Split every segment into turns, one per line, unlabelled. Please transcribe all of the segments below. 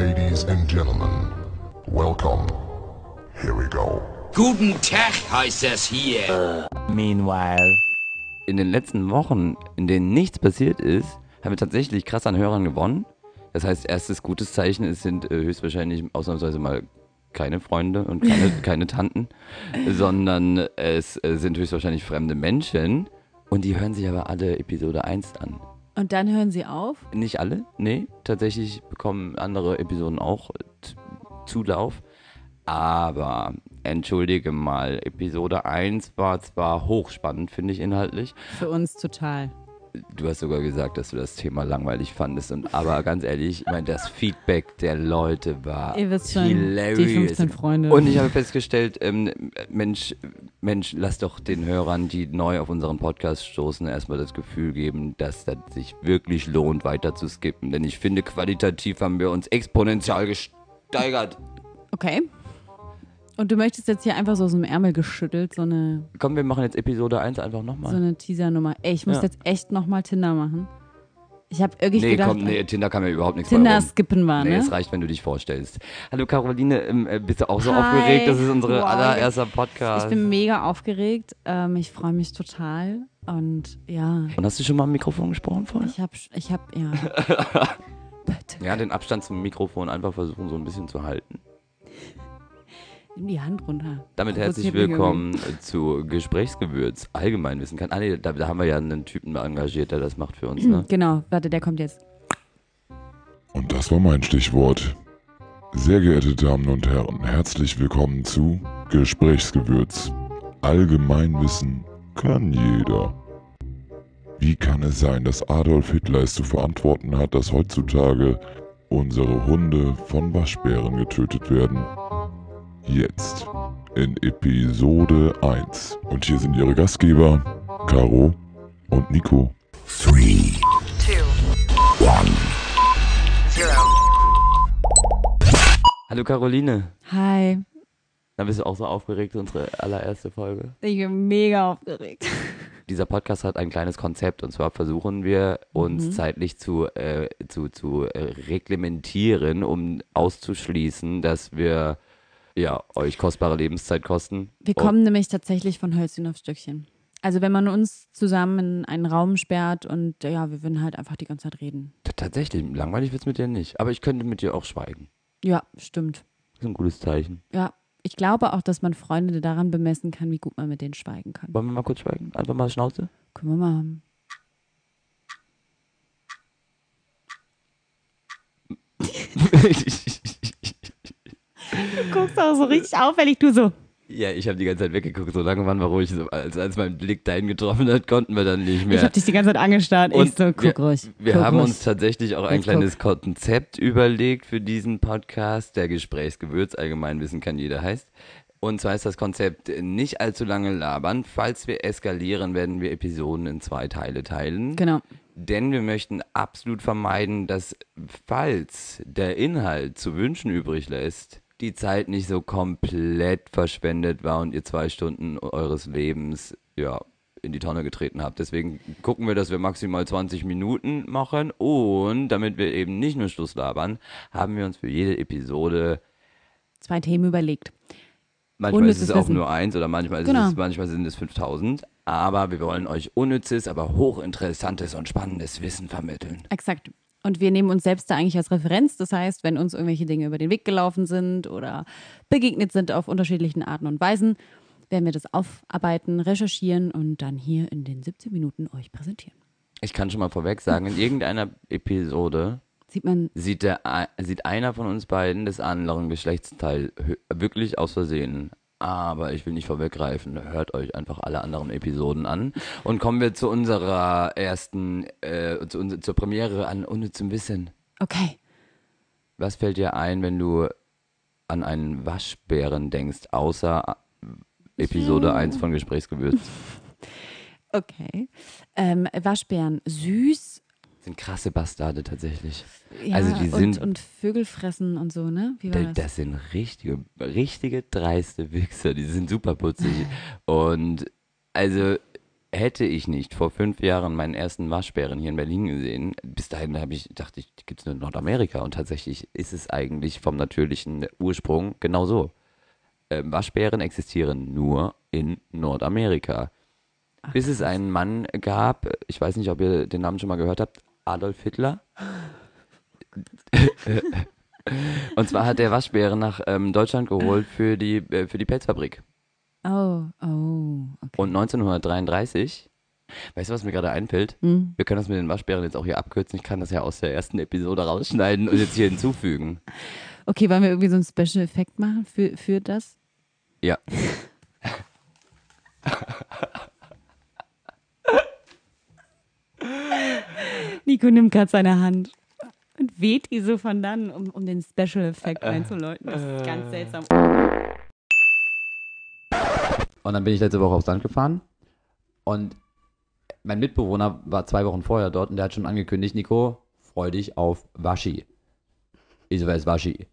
Ladies and gentlemen, welcome. Here we go.
Guten Tag heißt es hier.
Meanwhile. In den letzten Wochen, in denen nichts passiert ist, haben wir tatsächlich krass an Hörern gewonnen. Das heißt, erstes gutes Zeichen, es sind äh, höchstwahrscheinlich ausnahmsweise mal keine Freunde und keine, keine Tanten, sondern es äh, sind höchstwahrscheinlich fremde Menschen. Und die hören sich aber alle Episode 1 an.
Und dann hören sie auf.
Nicht alle, nee. Tatsächlich bekommen andere Episoden auch Zulauf. Aber entschuldige mal, Episode 1 war zwar hochspannend, finde ich inhaltlich.
Für uns total.
Du hast sogar gesagt, dass du das Thema langweilig fandest. Und, aber ganz ehrlich, ich meine, das Feedback der Leute war
Ihr wisst schon,
hilarious.
die 15 Freunde.
Und ich habe festgestellt, ähm, Mensch, Mensch, lass doch den Hörern, die neu auf unseren Podcast stoßen, erstmal das Gefühl geben, dass das sich wirklich lohnt, weiter zu skippen. Denn ich finde, qualitativ haben wir uns exponentiell gesteigert.
Okay. Und du möchtest jetzt hier einfach so aus dem Ärmel geschüttelt, so eine,
Komm, wir machen jetzt Episode 1 einfach
so
nochmal.
eine Teaser-Nummer. Ey, ich muss
Ja.
jetzt echt nochmal Tinder machen. Ich habe irgendwie
Nee,
gedacht,
komm, nee, Tinder kann mir überhaupt nichts bei
Tinder skippen war,
Nee,
ne?
es reicht, wenn du dich vorstellst. Hallo Caroline, ähm, äh, bist du auch so
Hi.
aufgeregt? Das ist unsere
Wow.
allererster Podcast.
Ich bin mega aufgeregt. Ähm, ich freue mich total. Und ja,
Und hast du schon mal am Mikrofon gesprochen vorher?
ich habe, ich habe, ja. Bitte.
Ja, den Abstand zum Mikrofon einfach versuchen, so ein bisschen zu halten.
Nimm die Hand runter.
Damit herzlich willkommen zu Gesprächsgewürz. Allgemeinwissen kann. Ah, nee, da, da haben wir ja einen Typen engagiert, der das macht für uns, ne?
Genau, warte, der kommt jetzt.
Und das war mein Stichwort. Sehr geehrte Damen und Herren, herzlich willkommen zu Gesprächsgewürz. Allgemeinwissen kann jeder. Wie kann es sein, dass Adolf Hitler es zu verantworten hat, dass heutzutage unsere Hunde von Waschbären getötet werden? Jetzt in Episode 1. Und hier sind ihre Gastgeber, Caro und Nico.
Three,
two,
one.
zero.
Hallo Caroline.
Hi.
Da bist du auch so aufgeregt, unsere allererste Folge.
Ich bin mega aufgeregt.
Dieser Podcast hat ein kleines Konzept und zwar versuchen wir uns
Mhm.
zeitlich zu, äh, zu, zu äh, reglementieren, um auszuschließen, dass wir ja, euch kostbare Lebenszeit kosten.
Wir
Und-
kommen nämlich tatsächlich von Hölzchen auf Stückchen. Also wenn man uns zusammen in einen Raum sperrt und ja, wir würden halt einfach die ganze Zeit reden.
T- Tatsächlich, langweilig wird's mit dir nicht. Aber ich könnte mit dir auch schweigen.
Ja, stimmt.
Das ist ein gutes Zeichen.
Ja, ich glaube auch, dass man Freunde daran bemessen kann, wie gut man mit denen schweigen kann.
Wollen wir mal kurz schweigen? Einfach mal Schnauze?
Können wir mal haben. Du guckst auch so richtig auffällig, du so.
ja, ich habe die ganze Zeit weggeguckt, so lange waren wir ruhig. So, als, als mein Blick dahin getroffen hat, konnten wir dann nicht mehr.
Ich habe dich die ganze Zeit angestarrt. ich so, guck
wir,
ruhig.
wir
guck
haben
ruhig.
uns tatsächlich auch ein
Jetzt
kleines Konzept überlegt für diesen Podcast, der Gesprächsgewürz, Allgemeinwissen kann jeder heißt. Und zwar ist das Konzept nicht allzu lange labern. Falls wir eskalieren, werden wir Episoden in zwei Teile teilen.
Genau.
Denn wir möchten absolut vermeiden, dass falls der Inhalt zu wünschen übrig lässt, die Zeit nicht so komplett verschwendet war und ihr zwei Stunden eures Lebens ja in die Tonne getreten habt. Deswegen gucken wir, dass wir maximal 20 Minuten machen und damit wir eben nicht nur Schluss labern, haben wir uns für jede Episode
Zwei Themen überlegt.
Manchmal ist
Unnützes
es auch
Wissen.
nur eins oder manchmal, ist
Genau.
es, manchmal sind es 5000. Aber wir wollen euch unnützes, aber hochinteressantes und spannendes Wissen vermitteln.
Exakt. Und wir nehmen uns selbst da eigentlich als Referenz. Das heißt, wenn uns irgendwelche Dinge über den Weg gelaufen sind oder begegnet sind auf unterschiedlichen Arten und Weisen, werden wir das aufarbeiten, recherchieren und dann hier in den 17 Minuten euch präsentieren.
Ich kann schon mal vorweg sagen, in irgendeiner Episode
Sieht man,
sieht, der, sieht einer von uns beiden des anderen Geschlechtsteil wirklich aus Versehen. Aber ich will nicht vorweggreifen. Hört euch einfach alle anderen Episoden an. Und kommen wir zu unserer ersten, äh, zu, zur Premiere an Unnützem Wissen.
okay,
Was fällt dir ein, wenn du an einen Waschbären denkst, außer äh, Episode 1 von Gesprächsgewürz?
okay. Ähm, Waschbären süß.
Sind krasse Bastarde tatsächlich.
Ja,
also die sind,
und, und Vögel fressen und so, ne? Wie war
das,
das?
sind richtige, richtige dreiste Wichser. Die sind super putzig. und also hätte ich nicht vor fünf Jahren meinen ersten Waschbären hier in Berlin gesehen, bis dahin habe ich, dachte ich, die gibt es nur in Nordamerika. Und tatsächlich ist es eigentlich vom natürlichen Ursprung genauso. Ähm, Waschbären existieren nur in Nordamerika. bis es einen Mann gab, ich weiß nicht, ob ihr den Namen schon mal gehört habt, Adolf Hitler. Und zwar hat der Waschbären nach ähm, Deutschland geholt für die, äh, für die Pelzfabrik.
Oh, oh, okay.
Und 1933, weißt du, was mir gerade einfällt?
Hm?
Wir können das mit den Waschbären jetzt auch hier abkürzen. Ich kann das ja aus der ersten Episode rausschneiden und jetzt hier hinzufügen.
Okay, wollen wir irgendwie so einen Special-Effekt machen für, für das?
Ja.
Nico nimmt gerade seine Hand und weht die so von dann, um, um den Special-Effekt einzuläuten. Das ist ganz seltsam.
Und dann bin ich letzte Woche aufs Land gefahren und mein Mitbewohner war zwei Wochen vorher dort und der hat schon angekündigt, Nico, freu dich auf Waschi. Ich so, wer ist Waschi?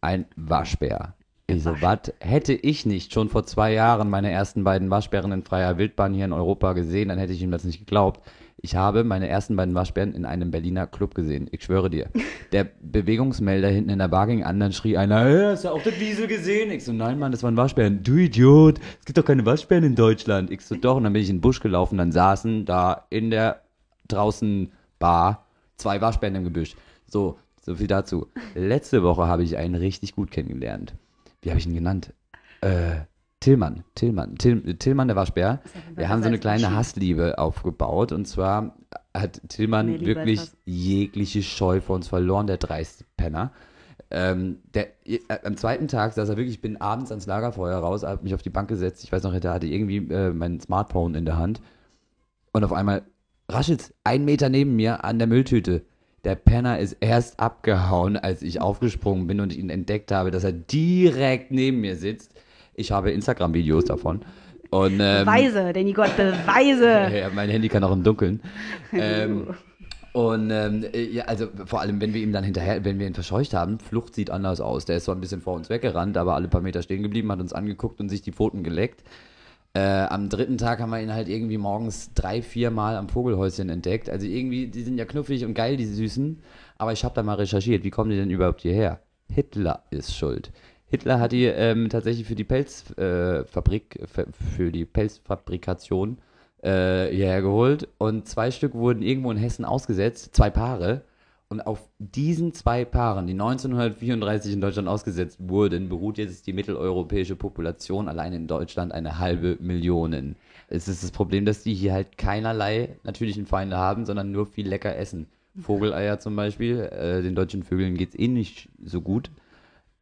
Ein Waschbär. Ich so, was hätte ich nicht schon vor zwei Jahren meine ersten beiden Waschbären in freier Wildbahn hier in Europa gesehen, dann hätte ich ihm das nicht geglaubt. Ich habe meine ersten beiden Waschbären in einem Berliner Club gesehen. Ich schwöre dir. Der Bewegungsmelder hinten in der Bar ging an, dann schrie einer, hey, hast du auch das Wiesel gesehen? Ich so, nein, Mann, das waren Waschbären. Du Idiot, es gibt doch keine Waschbären in Deutschland. Ich so, doch. Und dann bin ich in den Busch gelaufen, dann saßen da in der draußen Bar zwei Waschbären im Gebüsch. So, so viel dazu. Letzte Woche habe ich einen richtig gut kennengelernt. Wie habe ich ihn genannt? Äh, Tillmann, Tillmann, Till, Tillmann, der Waschbär. Wir haben so eine kleine Hassliebe aufgebaut und zwar hat Tillmann wirklich jegliche Scheu vor uns verloren, der dreiste Penner. Ähm, der, äh, am zweiten Tag saß er wirklich, ich bin abends ans Lagerfeuer raus, habe mich auf die Bank gesetzt, ich weiß noch, er hatte irgendwie äh, mein Smartphone in der Hand und auf einmal raschelt's ein Meter neben mir an der Mülltüte. Der Penner ist erst abgehauen, als ich aufgesprungen bin und ihn entdeckt habe, dass er direkt neben mir sitzt. Ich habe Instagram-Videos davon. Und, ähm,
Beweise, Nico hat Beweise.
ja, mein Handy kann auch im Dunkeln. ähm, und ähm, äh, ja, also vor allem, wenn wir ihm dann hinterher, wenn wir ihn verscheucht haben, Flucht sieht anders aus. Der ist zwar ein bisschen vor uns weggerannt, aber alle paar Meter stehen geblieben, hat uns angeguckt und sich die Pfoten geleckt. Äh, am dritten Tag haben wir ihn halt irgendwie morgens drei, vier Mal am Vogelhäuschen entdeckt. Also irgendwie, die sind ja knuffig und geil, die Süßen. Aber ich habe da mal recherchiert, wie kommen die denn überhaupt hierher? Hitler ist schuld. Hitler hat die ähm, tatsächlich für die Pelzfabrik, äh, für- die Pelzfabrikation äh, hierher geholt und zwei Stück wurden irgendwo in Hessen ausgesetzt, zwei Paare. Und auf diesen zwei Paaren, die 1934 in Deutschland ausgesetzt wurden, beruht jetzt die mitteleuropäische Population allein in Deutschland eine halbe Million. Es ist das Problem, dass die hier halt keinerlei natürlichen Feinde haben, sondern nur viel lecker essen. Vogeleier zum Beispiel, äh, den deutschen Vögeln geht's eh nicht so gut.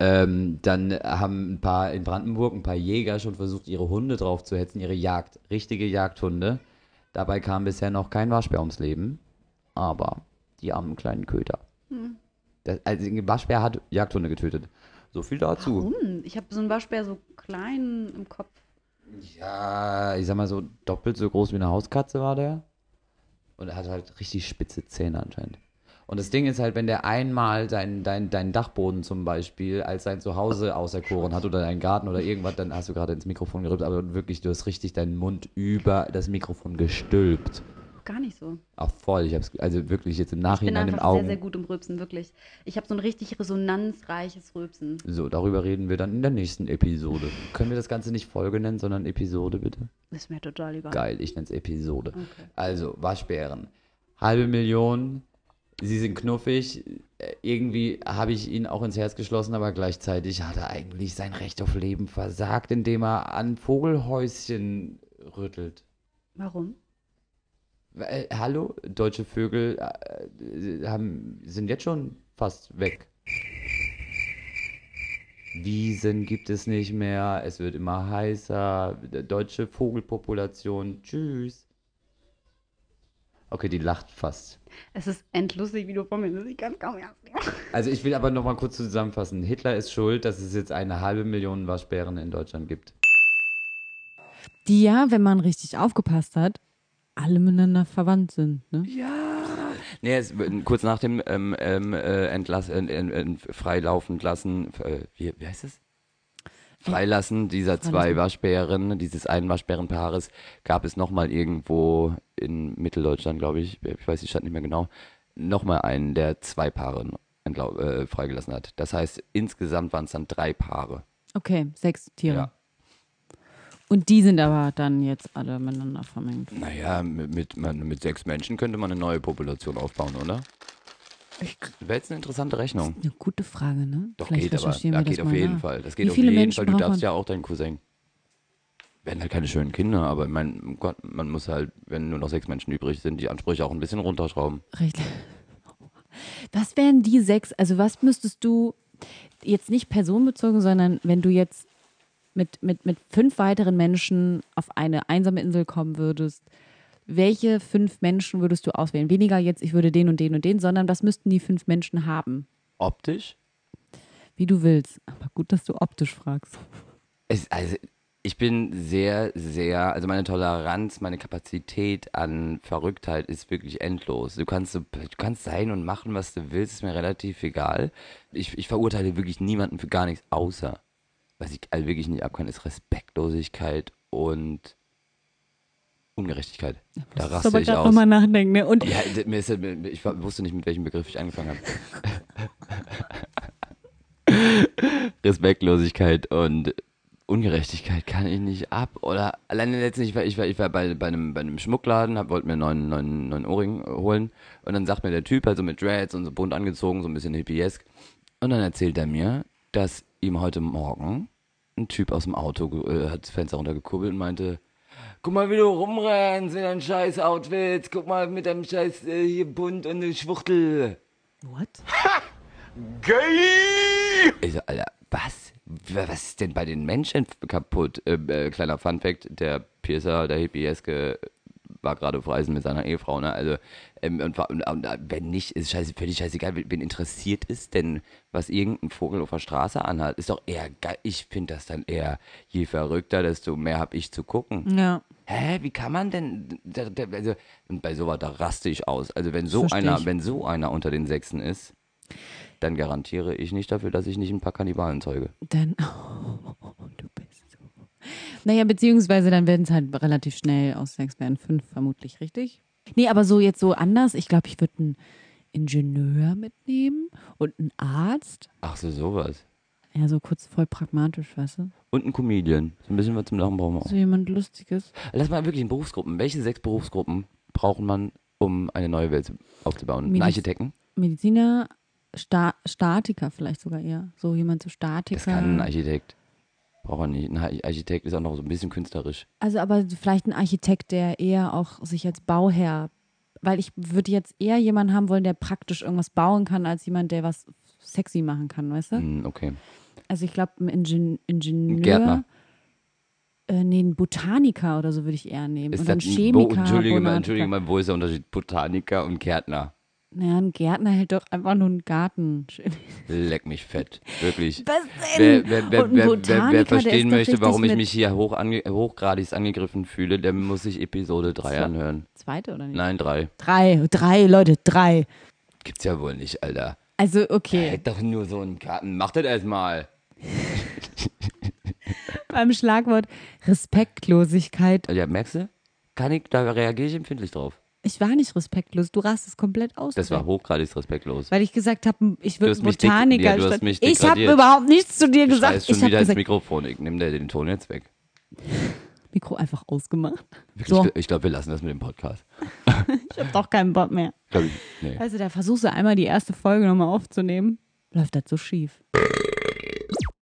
Ähm, dann haben ein paar in Brandenburg ein paar Jäger schon versucht, ihre Hunde drauf zu hetzen, ihre Jagd, richtige Jagdhunde. Dabei kam bisher noch kein Waschbär ums Leben. Aber die armen kleinen Köter. Das, also ein Waschbär hat Jagdhunde getötet. So viel dazu.
Warum? Ich habe so einen Waschbär so klein im Kopf.
Ja, ich sag mal so doppelt so groß wie eine Hauskatze war der. Und er hat halt richtig spitze Zähne anscheinend. Und das Ding ist halt, wenn der einmal deinen dein, dein Dachboden zum Beispiel als sein Zuhause auserkoren hat oder deinen Garten oder irgendwas, dann hast du gerade ins Mikrofon gerübt, aber wirklich, du hast richtig deinen Mund über das Mikrofon gestülpt.
Gar nicht so.
Auch voll, ich hab's, also wirklich jetzt im
Ich bin
Nachhinein im
einfach
Augen.
sehr, sehr gut im Rülpsen, wirklich. Ich habe so ein richtig resonanzreiches Rülpsen.
So, darüber reden wir dann in der nächsten Episode. Können wir das Ganze nicht Folge nennen, sondern Episode bitte?
Ist mir total egal.
Geil, ich nenne es Episode. Also, Waschbären. Halbe Million, sie sind knuffig. Äh, Irgendwie habe ich ihn auch ins Herz geschlossen, aber gleichzeitig hat er eigentlich sein Recht auf Leben versagt, indem er an Vogelhäuschen rüttelt.
Warum?
Äh, hallo, deutsche Vögel äh, haben, sind jetzt schon fast weg. Wiesen gibt es nicht mehr, es wird immer heißer, deutsche Vogelpopulation, tschüss. Okay, die lacht fast.
Es ist endlustig, wie du vor mir sitzt. Ich kann kaum ernst nehmen.
Also ich will aber noch mal kurz zusammenfassen. Hitler ist schuld, dass es jetzt eine halbe Million Waschbären in Deutschland gibt.
Die ja, wenn man richtig aufgepasst hat, alle miteinander verwandt sind. Ne?
Nee, es, kurz nach dem ähm, ähm, äh, Entlass, äh, äh, äh, freilaufend lassen, äh, wie, wie heißt es? Freilassen dieser zwei Waschbären, dieses einen Waschbärenpaares, gab es nochmal irgendwo in Mitteldeutschland, glaube ich, ich weiß die Stadt nicht mehr genau, nochmal einen, der zwei Paare äh, freigelassen hat. Das heißt, insgesamt waren es dann drei Paare.
Okay, sechs Tiere.
Ja.
Und die sind aber dann jetzt alle miteinander vermengt.
Naja, mit, mit, mit sechs Menschen könnte man eine neue Population aufbauen, oder? Wäre jetzt eine interessante Rechnung.
Eine gute Frage, ne?
Doch,
Vielleicht
geht aber.
das
geht auf jeden
nach.
Fall. Das geht auf jeden
Menschen
Fall. Du darfst ja auch deinen Cousin. Werden halt keine schönen Kinder, aber ich mein Gott, man muss halt, wenn nur noch sechs Menschen übrig sind, die Ansprüche auch ein bisschen runterschrauben.
Richtig. Was wären die sechs? Also was müsstest du jetzt nicht personenbezogen, sondern wenn du jetzt mit, mit, mit fünf weiteren Menschen auf eine einsame Insel kommen würdest, welche fünf Menschen würdest du auswählen? Weniger jetzt, ich würde den und den und den, sondern was müssten die fünf Menschen haben?
Optisch?
Wie du willst. Aber gut, dass du optisch fragst.
Es, also, ich bin sehr, sehr, also meine Toleranz, meine Kapazität an Verrücktheit ist wirklich endlos. Du kannst, du kannst sein und machen, was du willst, ist mir relativ egal. Ich, ich verurteile wirklich niemanden für gar nichts, außer, was ich also wirklich nicht abkann, ist Respektlosigkeit und Ungerechtigkeit. Da raste
aber
ich aus.
nochmal nachdenken. Ne? Und
Ja, mir ist, ich wusste nicht, mit welchem Begriff ich angefangen habe. Respektlosigkeit und Ungerechtigkeit kann ich nicht ab. Oder alleine letztens, ich war, ich war, ich war bei, bei, einem, bei einem Schmuckladen, hab, wollte mir einen neuen, neuen, neuen Ohrring holen. Und dann sagt mir der Typ, also mit Dreads und so bunt angezogen, so ein bisschen hippiesk. Und dann erzählt er mir, dass ihm heute Morgen ein Typ aus dem Auto äh, hat das Fenster runtergekurbelt und meinte, Guck mal, wie du rumrennst mit deinem scheiß Outfit. Guck mal mit deinem scheiß äh, hier bunt und eine Schwuchtel.
what?
Ich so, Alter, was? Was ist denn bei den Menschen kaputt? Äh, äh, kleiner Funfact, der Piercer, der Hippieske, war gerade auf Reisen mit seiner Ehefrau, ne? Also, ähm, und, und, und, wenn nicht, ist scheiße, völlig scheißegal. Wen interessiert es denn, was irgendein Vogel auf der Straße anhat? Ist doch eher geil. Ich finde das dann eher, je verrückter, desto mehr hab ich zu gucken.
Ja.
Hä, wie kann man denn, also, und bei sowas, da raste ich aus. Also wenn so
Versteh
einer,
ich.
wenn so einer unter den Sechsen ist, dann garantiere ich nicht dafür, dass ich nicht ein paar Kannibalen zeuge.
Dann, oh, du bist so. Naja, beziehungsweise dann werden es halt relativ schnell aus sechs werden fünf, vermutlich, richtig? Nee, aber so jetzt so anders. Ich glaube, ich würde einen Ingenieur mitnehmen und einen Arzt.
Ach so, sowas.
Ja, so kurz voll pragmatisch, weißt du?
Und ein Comedian. So ein bisschen was zum Lachen brauchen wir auch.
So jemand Lustiges.
Lass mal wirklich in Berufsgruppen. Welche sechs Berufsgruppen braucht man, um eine neue Welt aufzubauen? Ein
Mediz-
Architekten?
Mediziner, Sta Statiker vielleicht sogar eher. So jemand so Statiker.
Das kann ein Architekt. Braucht er nicht. Ein Architekt ist auch noch so ein bisschen künstlerisch.
Also aber vielleicht ein Architekt, der eher auch sich als Bauherr, weil ich würde jetzt eher jemanden haben wollen, der praktisch irgendwas bauen kann, als jemand, der was sexy machen kann, weißt du?
Hm, okay.
Also ich glaube, ein Ingen Ingenieur.
Gärtner.
Äh, nee, ein Botaniker oder so würde ich eher nehmen.
Ist
und ein
ein-
Chemiker.
Wo, Entschuldige, mal. Entschuldige mal, wo ist der Unterschied? Botaniker und Gärtner.
Naja, ein Gärtner hält doch einfach nur einen Garten.
Leck mich fett. Wirklich.
Was
Wer,
denn?
wer, wer,
ein
wer, wer, verstehen möchte, warum ich mich hier hoch ange, hochgradig angegriffen fühle, der muss sich Episode 3 anhören.
Zweite oder nicht?
Nein, 3.
Drei, drei, Leute, drei.
Gibt's ja wohl nicht, Alter.
Also, okay.
Hätte doch nur so einen Garten. Mach das erstmal.
Beim Schlagwort Respektlosigkeit.
Ja, merkst du? Kann ich, da reagiere ich empfindlich drauf.
Ich war nicht respektlos. Du rastest komplett aus.
Das war hochgradig respektlos.
Weil ich gesagt habe, ich würde Botaniker.
ja,
statt-
mich
ich habe überhaupt nichts zu dir
Du
gesagt.
schon
Ich habe
wieder ins
gesagt,
Mikrofon. Ich nehme dir den Ton jetzt weg.
Mikro einfach ausgemacht.
Wirklich,
So,
Ich glaube, wir lassen das mit dem Podcast.
ich habe doch keinen Bock mehr.
Ich, nee.
Also da versuchst du einmal die erste Folge nochmal aufzunehmen. Läuft das so schief.